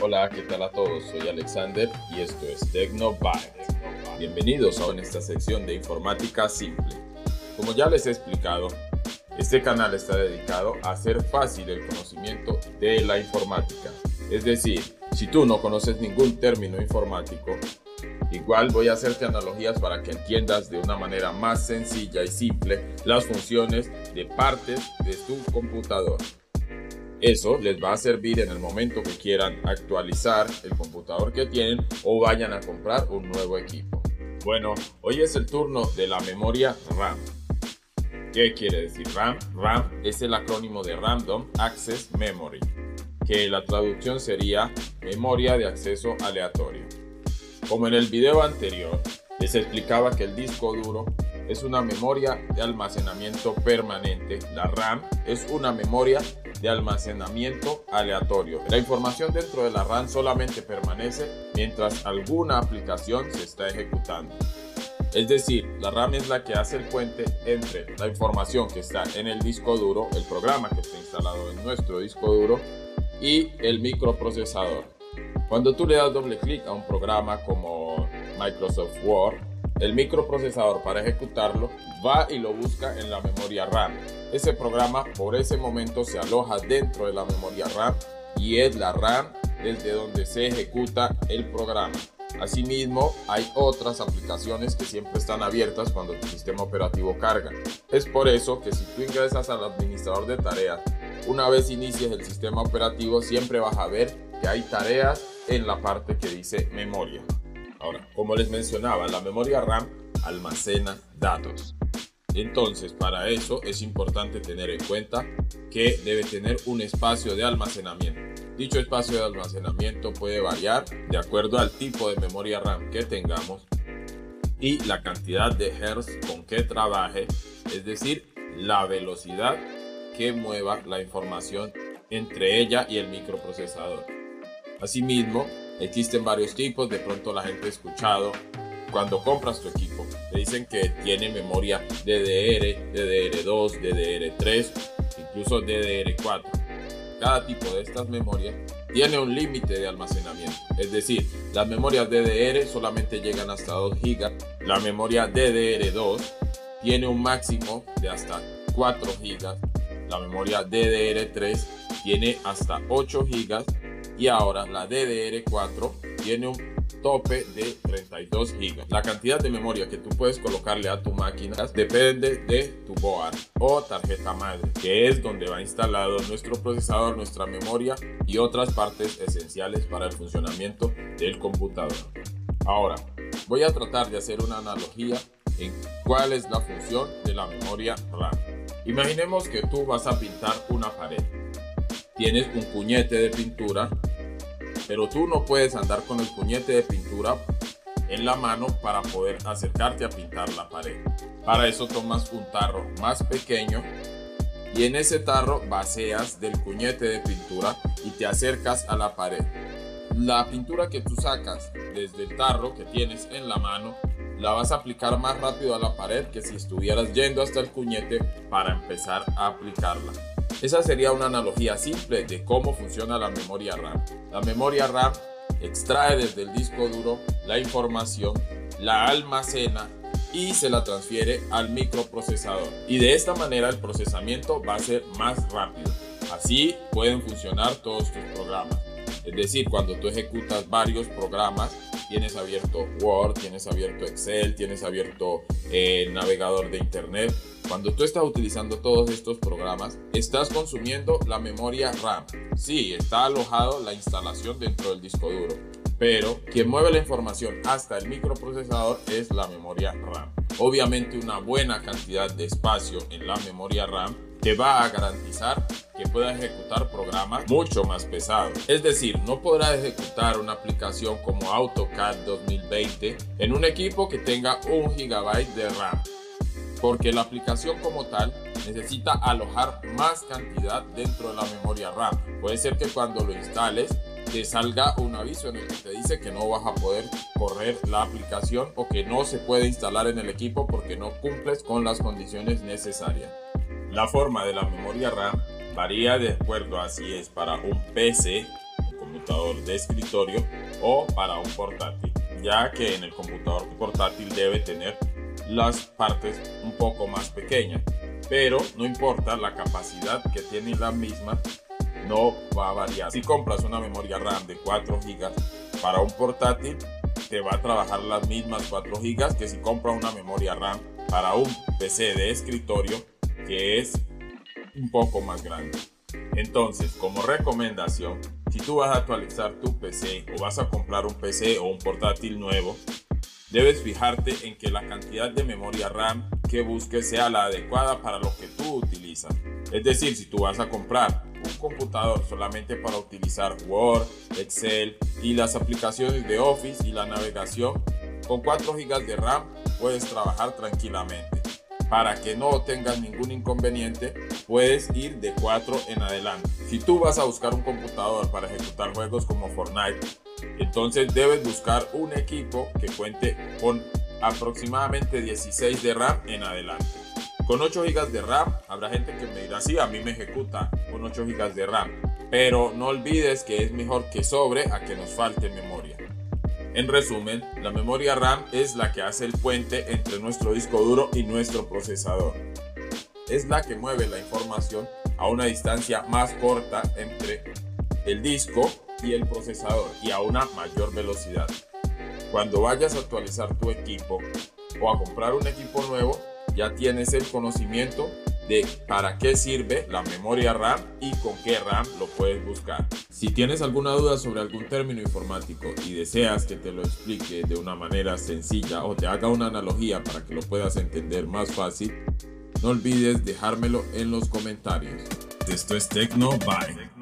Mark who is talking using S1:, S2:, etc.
S1: Hola, ¿qué tal a todos? Soy Alexander y esto es TecnoByte. Bienvenidos a esta sección de informática simple. Como ya les he explicado, este canal está dedicado a hacer fácil el conocimiento de la informática. Es decir, si tú no conoces ningún término informático, igual voy a hacerte analogías para que entiendas de una manera más sencilla y simple las funciones de partes de tu computador. Eso les va a servir en el momento que quieran actualizar el computador que tienen o vayan a comprar un nuevo equipo. Bueno, hoy es el turno de la memoria RAM. ¿Qué quiere decir RAM? RAM es el acrónimo de Random Access Memory, que la traducción sería memoria de acceso aleatorio. Como en el video anterior, les explicaba que el disco duro es una memoria de almacenamiento permanente. La RAM es una memoria de almacenamiento aleatorio. La información dentro de la RAM solamente permanece mientras alguna aplicación se está ejecutando. Es decir, la RAM es la que hace el puente entre la información que está en el disco duro, el programa que está instalado en nuestro disco duro y el microprocesador. Cuando tú le das doble clic a un programa como Microsoft Word, el microprocesador para ejecutarlo va y lo busca en la memoria RAM. Ese programa por ese momento se aloja dentro de la memoria RAM y es la RAM desde donde se ejecuta el programa. Asimismo, hay otras aplicaciones que siempre están abiertas cuando tu sistema operativo carga. Es por eso que si tú ingresas al administrador de tareas, una vez inicies el sistema operativo, siempre vas a ver que hay tareas en la parte que dice memoria. Ahora, como les mencionaba, la memoria RAM almacena datos. Entonces, para eso es importante tener en cuenta que debe tener un espacio de almacenamiento. Dicho espacio de almacenamiento puede variar de acuerdo al tipo de memoria RAM que tengamos y la cantidad de hertz con que trabaje, es decir, la velocidad que mueva la información entre ella y el microprocesador. Asimismo, Existen varios tipos, de pronto la gente ha escuchado cuando compras tu equipo. Te dicen que tiene memoria DDR, DDR2, DDR3, incluso DDR4. Cada tipo de estas memorias tiene un límite de almacenamiento. Es decir, las memorias DDR solamente llegan hasta 2 GB. La memoria DDR2 tiene un máximo de hasta 4 GB. La memoria DDR3 tiene hasta 8 GB y ahora la DDR4 tiene un tope de 32 GB. La cantidad de memoria que tú puedes colocarle a tu máquina depende de tu board o tarjeta madre, que es donde va instalado nuestro procesador, nuestra memoria y otras partes esenciales para el funcionamiento del computador. Ahora, voy a tratar de hacer una analogía en cuál es la función de la memoria RAM. Imaginemos que tú vas a pintar una pared. Tienes un puñete de pintura pero tú no puedes andar con el puñete de pintura en la mano para poder acercarte a pintar la pared. Para eso tomas un tarro más pequeño y en ese tarro vacías del puñete de pintura y te acercas a la pared. La pintura que tú sacas desde el tarro que tienes en la mano la vas a aplicar más rápido a la pared que si estuvieras yendo hasta el puñete para empezar a aplicarla. Esa sería una analogía simple de cómo funciona la memoria RAM. La memoria RAM extrae desde el disco duro la información, la almacena y se la transfiere al microprocesador. Y de esta manera el procesamiento va a ser más rápido. Así pueden funcionar todos tus programas. Es decir, cuando tú ejecutas varios programas, tienes abierto Word, tienes abierto Excel, tienes abierto el navegador de Internet, cuando tú estás utilizando todos estos programas, estás consumiendo la memoria RAM. Sí, está alojado la instalación dentro del disco duro, pero quien mueve la información hasta el microprocesador es la memoria RAM. Obviamente una buena cantidad de espacio en la memoria RAM te va a garantizar que puedas ejecutar programas mucho más pesados. Es decir, no podrás ejecutar una aplicación como AutoCAD 2020 en un equipo que tenga un GB de RAM porque la aplicación como tal necesita alojar más cantidad dentro de la memoria RAM. Puede ser que cuando lo instales te salga un aviso en el que te dice que no vas a poder correr la aplicación o que no se puede instalar en el equipo porque no cumples con las condiciones necesarias. La forma de la memoria RAM varía de acuerdo a si es para un PC computador de escritorio o para un portátil, ya que en el computador portátil debe tener las partes un poco más pequeñas, pero no importa la capacidad que tiene la misma, no va a variar. Si compras una memoria RAM de 4 GB para un portátil, te va a trabajar las mismas 4 GB que si compras una memoria RAM para un PC de escritorio que es un poco más grande. Entonces, como recomendación, si tú vas a actualizar tu PC o vas a comprar un PC o un portátil nuevo, debes fijarte en que la cantidad de memoria RAM que busques sea la adecuada para lo que tú utilizas. Es decir, si tú vas a comprar un computador solamente para utilizar Word, Excel y las aplicaciones de Office y la navegación, con 4 GB de RAM puedes trabajar tranquilamente. Para que no tengas ningún inconveniente, puedes ir de 4 en adelante. Si tú vas a buscar un computador para ejecutar juegos como Fortnite, entonces debes buscar un equipo que cuente con aproximadamente 16 de RAM en adelante. Con 8 GB de RAM, habrá gente que me dirá, sí, a mí me ejecuta con 8 GB de RAM, pero no olvides que es mejor que sobre a que nos falte memoria. En resumen, la memoria RAM es la que hace el puente entre nuestro disco duro y nuestro procesador. Es la que mueve la información a una distancia más corta entre el disco y el procesador y a una mayor velocidad. Cuando vayas a actualizar tu equipo o a comprar un equipo nuevo, ya tienes el conocimiento de para qué sirve la memoria RAM y con qué RAM lo puedes buscar. Si tienes alguna duda sobre algún término informático y deseas que te lo explique de una manera sencilla o te haga una analogía para que lo puedas entender más fácil, no olvides dejármelo en los comentarios. Esto es Tecno Bye.